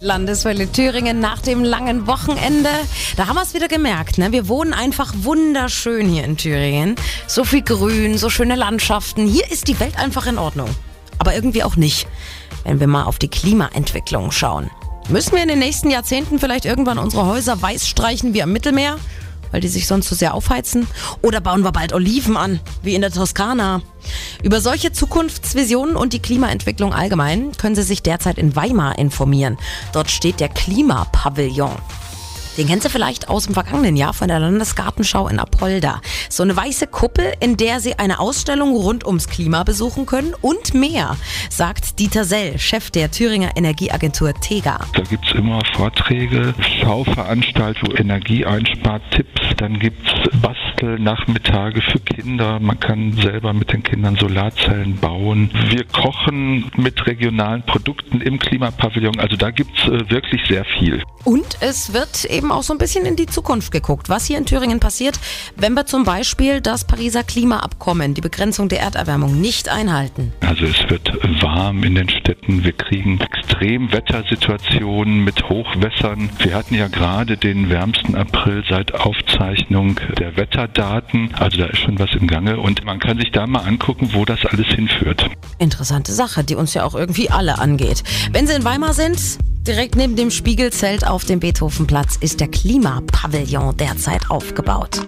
Landeswelle Thüringen nach dem langen Wochenende. Da haben wir es wieder gemerkt. Ne? Wir wohnen einfach wunderschön hier in Thüringen. So viel Grün, so schöne Landschaften. Hier ist die Welt einfach in Ordnung. Aber irgendwie auch nicht, wenn wir mal auf die Klimaentwicklung schauen. Müssen wir in den nächsten Jahrzehnten vielleicht irgendwann unsere Häuser weiß streichen wie am Mittelmeer? Weil die sich sonst so sehr aufheizen? Oder bauen wir bald Oliven an, wie in der Toskana? Über solche Zukunftsvisionen und die Klimaentwicklung allgemein können Sie sich derzeit in Weimar informieren. Dort steht der Klimapavillon. Den kennen Sie vielleicht aus dem vergangenen Jahr von der Landesgartenschau in Apolda. So eine weiße Kuppel, in der Sie eine Ausstellung rund ums Klima besuchen können und mehr, sagt Dieter Sell, Chef der Thüringer Energieagentur TEGA. Da gibt es immer Vorträge, Schauveranstaltungen, Energieeinspartipps, dann gibt es Bastelnachmittage für Kinder. Man kann selber mit den Kindern Solarzellen bauen. Wir kochen mit regionalen Produkten im Klimapavillon. Also da gibt es äh, wirklich sehr viel. Und es wird eben auch so ein bisschen in die Zukunft geguckt. Was hier in Thüringen passiert, wenn wir zum Beispiel das Pariser Klimaabkommen, die Begrenzung der Erderwärmung nicht einhalten. Also es wird warm in den Städten. Wir kriegen Extremwettersituationen mit Hochwässern. Wir hatten ja gerade den wärmsten April seit Aufzeichnung der Wetterdaten. Also da ist schon was im Gange und man kann sich da mal angucken, wo das alles hinführt. Interessante Sache, die uns ja auch irgendwie alle angeht. Wenn Sie in Weimar sind, Direkt neben dem Spiegelzelt auf dem Beethovenplatz ist der Klimapavillon derzeit aufgebaut.